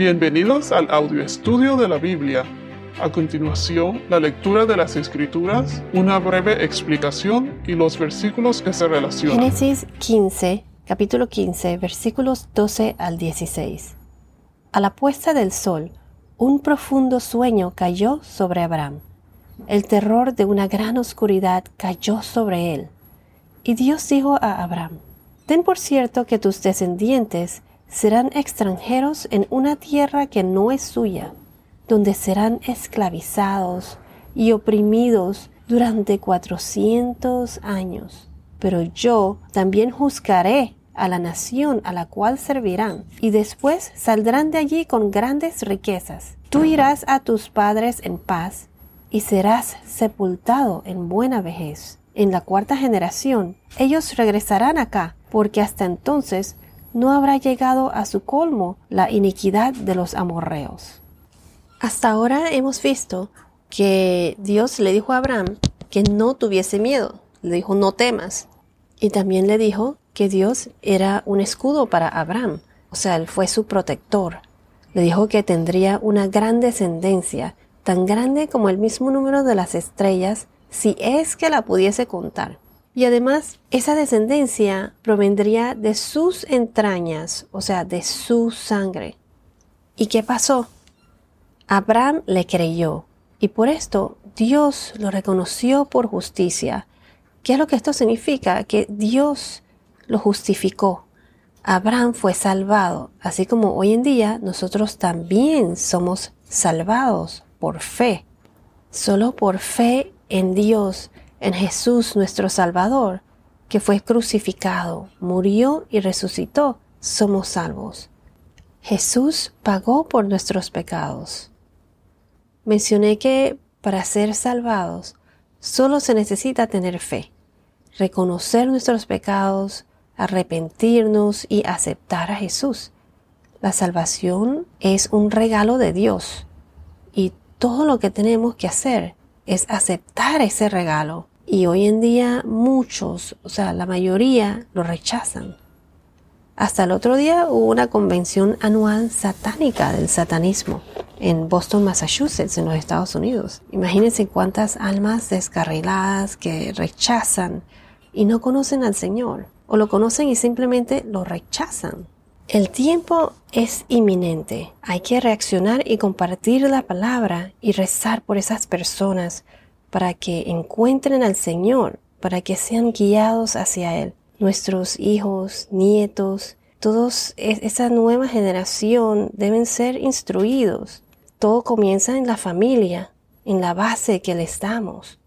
Bienvenidos al audio estudio de la Biblia. A continuación, la lectura de las Escrituras, una breve explicación y los versículos que se relacionan. Génesis 15, capítulo 15, versículos 12 al 16. A la puesta del sol, un profundo sueño cayó sobre Abraham. El terror de una gran oscuridad cayó sobre él. Y Dios dijo a Abraham, Ten por cierto que tus descendientes serán extranjeros en una tierra que no es suya, donde serán esclavizados y oprimidos durante cuatrocientos años. Pero yo también juzgaré a la nación a la cual servirán, y después saldrán de allí con grandes riquezas. Tú irás a tus padres en paz, y serás sepultado en buena vejez. En la cuarta generación, ellos regresarán acá, porque hasta entonces no habrá llegado a su colmo la iniquidad de los amorreos. Hasta ahora hemos visto que Dios le dijo a Abraham que no tuviese miedo, le dijo no temas, y también le dijo que Dios era un escudo para Abraham, o sea, él fue su protector. Le dijo que tendría una gran descendencia, tan grande como el mismo número de las estrellas, si es que la pudiese contar. Y además, esa descendencia provendría de sus entrañas, o sea, de su sangre. ¿Y qué pasó? Abraham le creyó, y por esto Dios lo reconoció por justicia. ¿Qué es lo que esto significa? Que Dios lo justificó. Abraham fue salvado, así como hoy en día nosotros también somos salvados por fe. Solo por fe en Dios en Jesús nuestro Salvador, que fue crucificado, murió y resucitó, somos salvos. Jesús pagó por nuestros pecados. Mencioné que para ser salvados solo se necesita tener fe, reconocer nuestros pecados, arrepentirnos y aceptar a Jesús. La salvación es un regalo de Dios y todo lo que tenemos que hacer es aceptar ese regalo y hoy en día muchos, o sea, la mayoría lo rechazan. Hasta el otro día hubo una convención anual satánica del satanismo en Boston, Massachusetts, en los Estados Unidos. Imagínense cuántas almas descarriladas que rechazan y no conocen al Señor, o lo conocen y simplemente lo rechazan. El tiempo es inminente. Hay que reaccionar y compartir la palabra y rezar por esas personas para que encuentren al Señor, para que sean guiados hacia Él. Nuestros hijos, nietos, todos esa nueva generación deben ser instruidos. Todo comienza en la familia, en la base que les damos.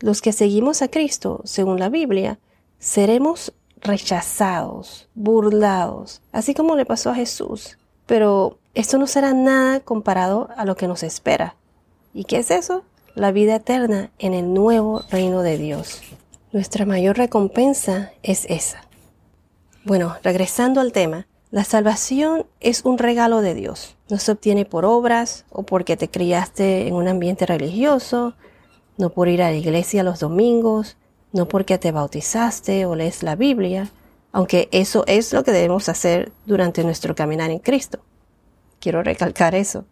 Los que seguimos a Cristo, según la Biblia, seremos rechazados, burlados, así como le pasó a Jesús. Pero esto no será nada comparado a lo que nos espera. ¿Y qué es eso? La vida eterna en el nuevo reino de Dios. Nuestra mayor recompensa es esa. Bueno, regresando al tema, la salvación es un regalo de Dios. No se obtiene por obras o porque te criaste en un ambiente religioso, no por ir a la iglesia los domingos, no porque te bautizaste o lees la Biblia, aunque eso es lo que debemos hacer durante nuestro caminar en Cristo. Quiero recalcar eso.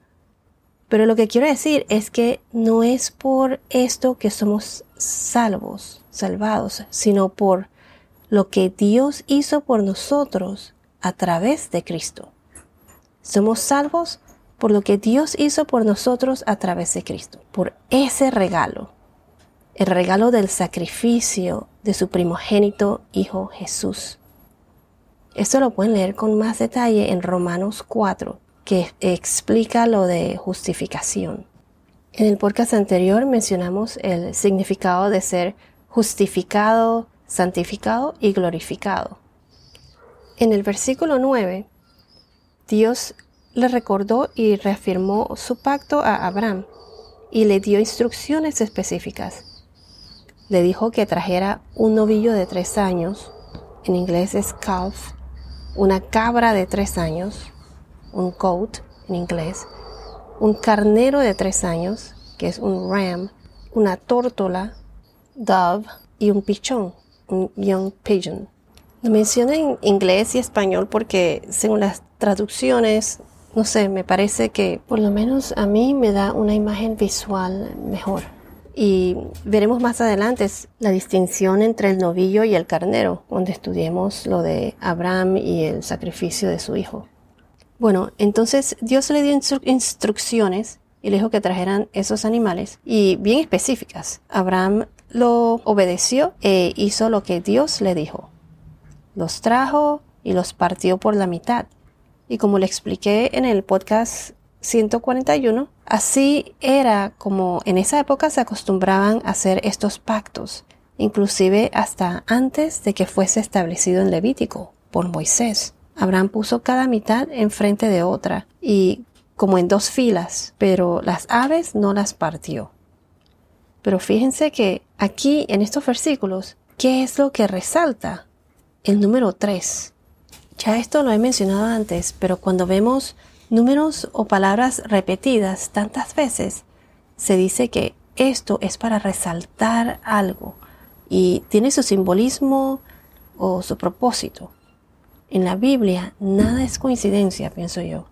Pero lo que quiero decir es que no es por esto que somos salvos, salvados, sino por lo que Dios hizo por nosotros a través de Cristo. Somos salvos por lo que Dios hizo por nosotros a través de Cristo, por ese regalo, el regalo del sacrificio de su primogénito Hijo Jesús. Esto lo pueden leer con más detalle en Romanos 4, que explica lo de justificación. En el podcast anterior mencionamos el significado de ser justificado, santificado y glorificado. En el versículo 9, Dios le recordó y reafirmó su pacto a Abraham y le dio instrucciones específicas. Le dijo que trajera un novillo de tres años, en inglés es calf, una cabra de tres años, un goat en inglés, un carnero de tres años, que es un ram, una tórtola, dove, y un pichón, un young pigeon. Lo menciono en inglés y español porque según las traducciones no sé, me parece que por lo menos a mí me da una imagen visual mejor. Y veremos más adelante la distinción entre el novillo y el carnero, donde estudiemos lo de Abraham y el sacrificio de su hijo. Bueno, entonces Dios le dio instrucciones y le dijo que trajeran esos animales y bien específicas. Abraham lo obedeció e hizo lo que Dios le dijo. Los trajo y los partió por la mitad. Y como le expliqué en el podcast 141, así era como en esa época se acostumbraban a hacer estos pactos, inclusive hasta antes de que fuese establecido en Levítico por Moisés. Abraham puso cada mitad enfrente de otra y como en dos filas, pero las aves no las partió. Pero fíjense que aquí en estos versículos, ¿qué es lo que resalta? El número 3. Ya esto lo he mencionado antes, pero cuando vemos números o palabras repetidas tantas veces, se dice que esto es para resaltar algo y tiene su simbolismo o su propósito. En la Biblia nada es coincidencia, pienso yo.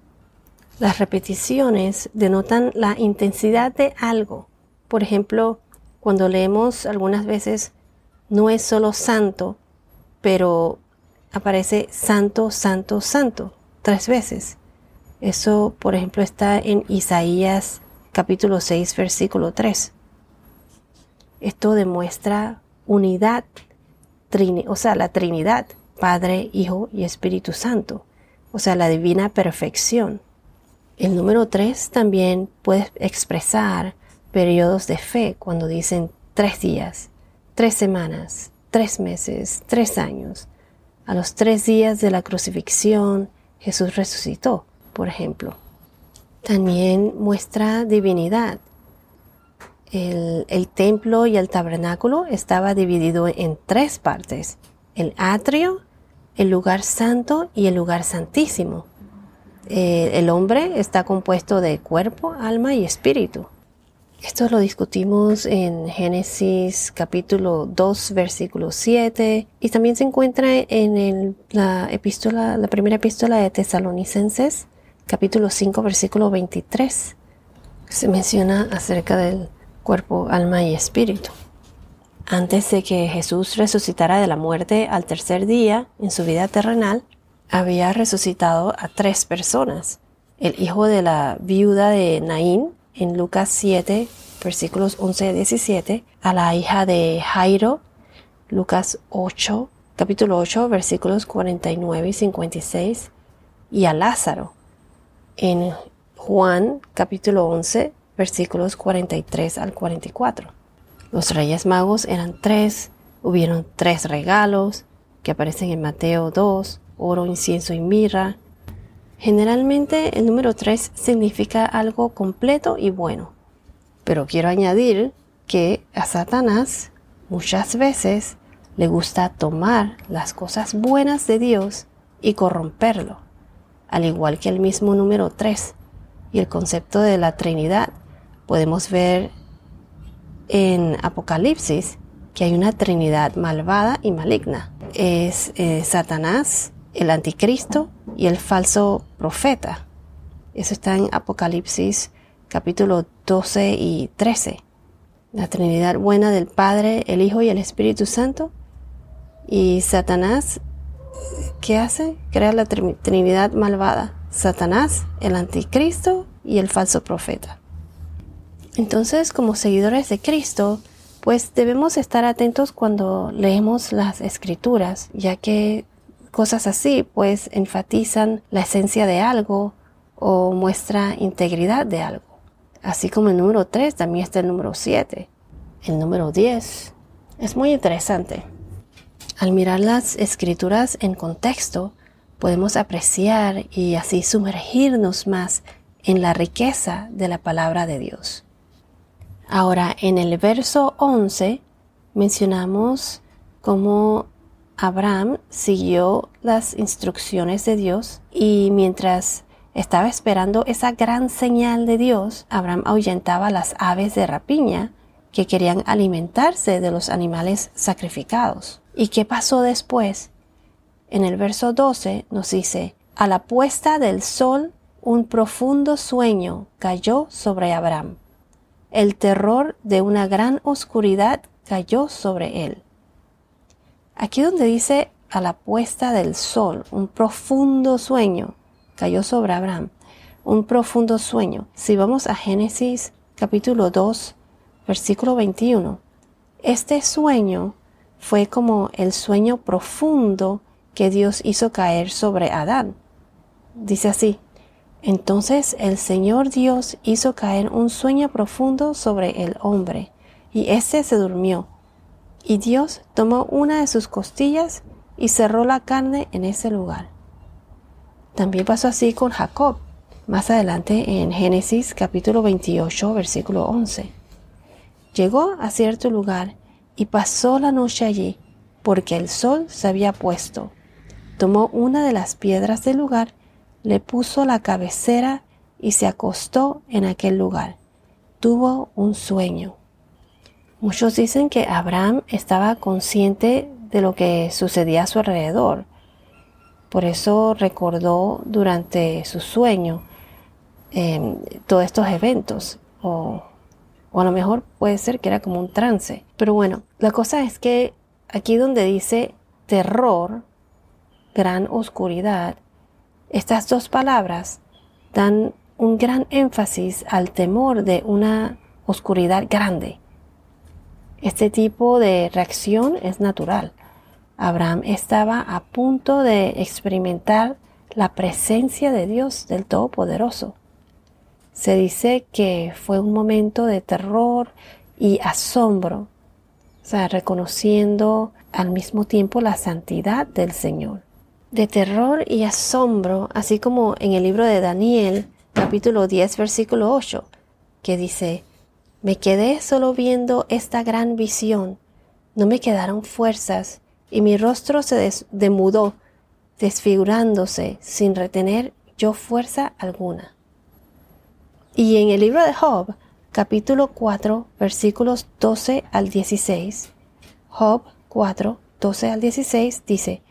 Las repeticiones denotan la intensidad de algo. Por ejemplo, cuando leemos algunas veces, no es solo santo, pero aparece santo, santo, santo tres veces. Eso, por ejemplo, está en Isaías capítulo 6, versículo 3. Esto demuestra unidad, o sea, la Trinidad, Padre, Hijo y Espíritu Santo, o sea, la divina perfección. El número 3 también puede expresar periodos de fe cuando dicen tres días, tres semanas, tres meses, tres años. A los tres días de la crucifixión, Jesús resucitó, por ejemplo. También muestra divinidad. El, el, templo y el tabernáculo estaba dividido en tres partes. El atrio, el lugar santo y el lugar santísimo. Eh, el hombre está compuesto de cuerpo, alma y espíritu. Esto lo discutimos en Génesis capítulo 2 versículo 7 y también se encuentra en la epístola, la primera epístola de Tesalonicenses capítulo 5 versículo 23. Se menciona acerca del cuerpo, alma y espíritu. Antes de que Jesús resucitara de la muerte al tercer día en su vida terrenal, había resucitado a tres personas. El hijo de la viuda de Naín en Lucas 7, versículos 11 a 17, a la hija de Jairo, Lucas 8, capítulo 8, versículos 49 y 56, y a Lázaro en Juan capítulo 11, versículos 43 al 44. Los reyes magos eran tres, hubieron tres regalos que aparecen en Mateo 2, oro, incienso y mirra. Generalmente el número 3 significa algo completo y bueno. Pero quiero añadir que a Satanás muchas veces le gusta tomar las cosas buenas de Dios y corromperlo, al igual que el mismo número 3 y el concepto de la Trinidad. Podemos ver en Apocalipsis que hay una Trinidad malvada y maligna. Es eh, Satanás, el anticristo y el falso profeta. Eso está en Apocalipsis capítulo 12 y 13. La Trinidad buena del Padre, el Hijo y el Espíritu Santo. Y Satanás, ¿qué hace? Crea la Trinidad malvada. Satanás, el anticristo y el falso profeta. Entonces, como seguidores de Cristo, pues debemos estar atentos cuando leemos las escrituras, ya que Cosas así pues enfatizan la esencia de algo o muestra integridad de algo. Así como el número 3 también está el número 7. El número 10 es muy interesante. Al mirar las escrituras en contexto, podemos apreciar y así sumergirnos más en la riqueza de la palabra de Dios. Ahora, en el verso 11 mencionamos cómo Abraham siguió las instrucciones de Dios y mientras estaba esperando esa gran señal de Dios, Abraham ahuyentaba las aves de rapiña que querían alimentarse de los animales sacrificados. ¿Y qué pasó después? En el verso 12 nos dice, a la puesta del sol un profundo sueño cayó sobre Abraham. El terror de una gran oscuridad cayó sobre él. Aquí donde dice a la puesta del sol, un profundo sueño cayó sobre Abraham, un profundo sueño. Si vamos a Génesis capítulo 2, versículo 21, este sueño fue como el sueño profundo que Dios hizo caer sobre Adán. Dice así, entonces el Señor Dios hizo caer un sueño profundo sobre el hombre, y éste se durmió. Y Dios tomó una de sus costillas y cerró la carne en ese lugar. También pasó así con Jacob, más adelante en Génesis capítulo 28, versículo 11. Llegó a cierto lugar y pasó la noche allí, porque el sol se había puesto. Tomó una de las piedras del lugar, le puso la cabecera y se acostó en aquel lugar. Tuvo un sueño. Muchos dicen que Abraham estaba consciente de lo que sucedía a su alrededor. Por eso recordó durante su sueño em, todos estos eventos. O, o a lo mejor puede ser que era como un trance. Pero bueno, la cosa es que aquí donde dice terror, gran oscuridad, estas dos palabras dan un gran énfasis al temor de una oscuridad grande. Este tipo de reacción es natural. Abraham estaba a punto de experimentar la presencia de Dios del Todopoderoso. Se dice que fue un momento de terror y asombro, o sea, reconociendo al mismo tiempo la santidad del Señor. De terror y asombro, así como en el libro de Daniel, capítulo 10, versículo 8, que dice, me quedé solo viendo esta gran visión, no me quedaron fuerzas, y mi rostro se demudó, desfigurándose sin retener yo fuerza alguna. Y en el libro de Job, capítulo 4, versículos 12 al 16, Job 4, 12 al 16 dice,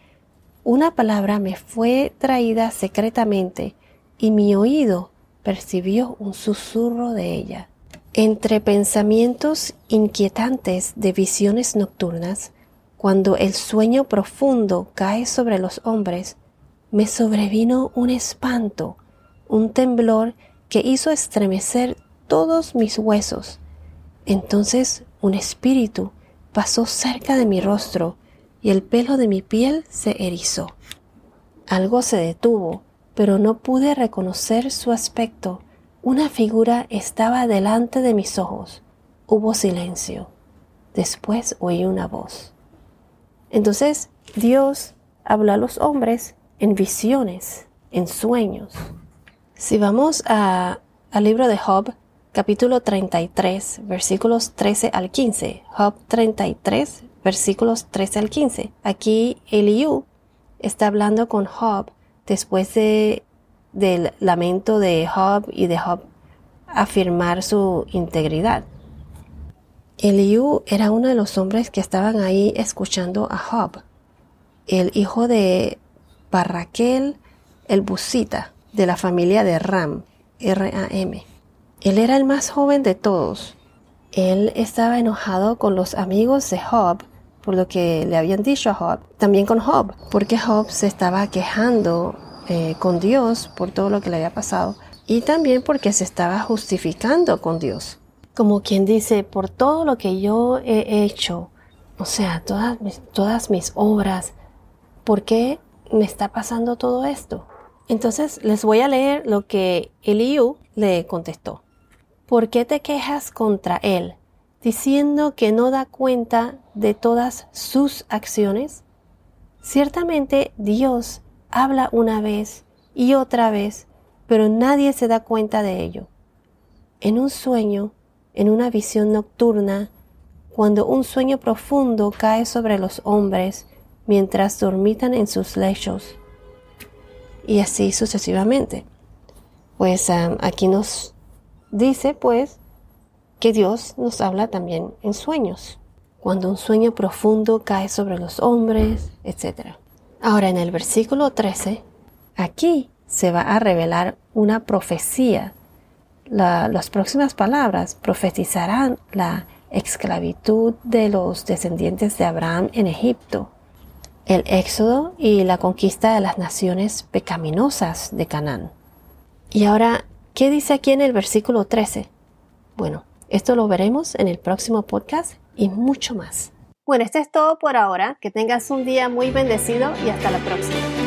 Una palabra me fue traída secretamente, y mi oído percibió un susurro de ella. Entre pensamientos inquietantes de visiones nocturnas, cuando el sueño profundo cae sobre los hombres, me sobrevino un espanto, un temblor que hizo estremecer todos mis huesos. Entonces un espíritu pasó cerca de mi rostro y el pelo de mi piel se erizó. Algo se detuvo, pero no pude reconocer su aspecto. Una figura estaba delante de mis ojos. Hubo silencio. Después oí una voz. Entonces Dios habla a los hombres en visiones, en sueños. Si vamos a, al libro de Job, capítulo 33, versículos 13 al 15. Job 33, versículos 13 al 15. Aquí Eliú está hablando con Job después de, del lamento de Job y de Job afirmar su integridad. Eliú era uno de los hombres que estaban ahí escuchando a Job, el hijo de Barraquel el Busita, de la familia de Ram, R-A-M. Él era el más joven de todos. Él estaba enojado con los amigos de Job por lo que le habían dicho a Job, también con Job, porque Job se estaba quejando eh, con Dios por todo lo que le había pasado y también porque se estaba justificando con Dios como quien dice, por todo lo que yo he hecho, o sea, todas mis, todas mis obras, ¿por qué me está pasando todo esto? Entonces les voy a leer lo que Eliú le contestó. ¿Por qué te quejas contra él, diciendo que no da cuenta de todas sus acciones? Ciertamente Dios habla una vez y otra vez, pero nadie se da cuenta de ello. En un sueño en una visión nocturna, cuando un sueño profundo cae sobre los hombres mientras dormitan en sus lechos. Y así sucesivamente. Pues aquí nos dice pues que Dios nos habla también en sueños, cuando un sueño profundo cae sobre los hombres, etc. Ahora en el versículo 13, aquí se va a revelar una profecía. las próximas palabras profetizarán la esclavitud de los descendientes de Abraham en Egipto, el éxodo y la conquista de las naciones pecaminosas de Canaán. Y ahora, ¿qué dice aquí en el versículo 13? Bueno, esto lo veremos en el próximo podcast y mucho más. Bueno, esto es todo por ahora. Que tengas un día muy bendecido y hasta la próxima.